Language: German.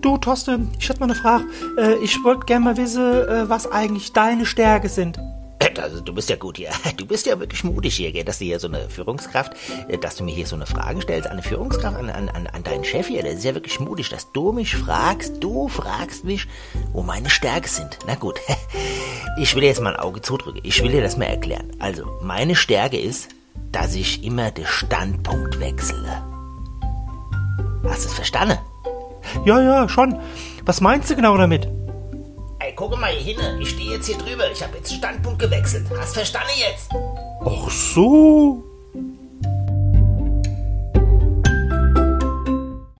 Thorsten, ich hätte mal eine Frage. Äh, ich wollte gerne mal wissen, äh, was eigentlich deine Stärke sind. Also, du bist ja gut hier. Du bist ja wirklich mutig hier, dass du hier so eine Führungskraft, äh, dass du mir hier so eine Frage stellst eine Führungskraft, an, an, an deinen Chef hier. Das ist ja wirklich mutig, dass du mich fragst, du fragst mich, wo meine Stärke sind. Na gut, ich will jetzt mal ein Auge zudrücken. Ich will dir das mal erklären. Also, meine Stärke ist, dass ich immer den Standpunkt wechsle. Hast du es verstanden? Ja, ja, schon. Was meinst du genau damit? Ey, guck mal hier hin. Ich stehe jetzt hier drüber. Ich habe jetzt Standpunkt gewechselt. Hast verstanden jetzt? Ach so.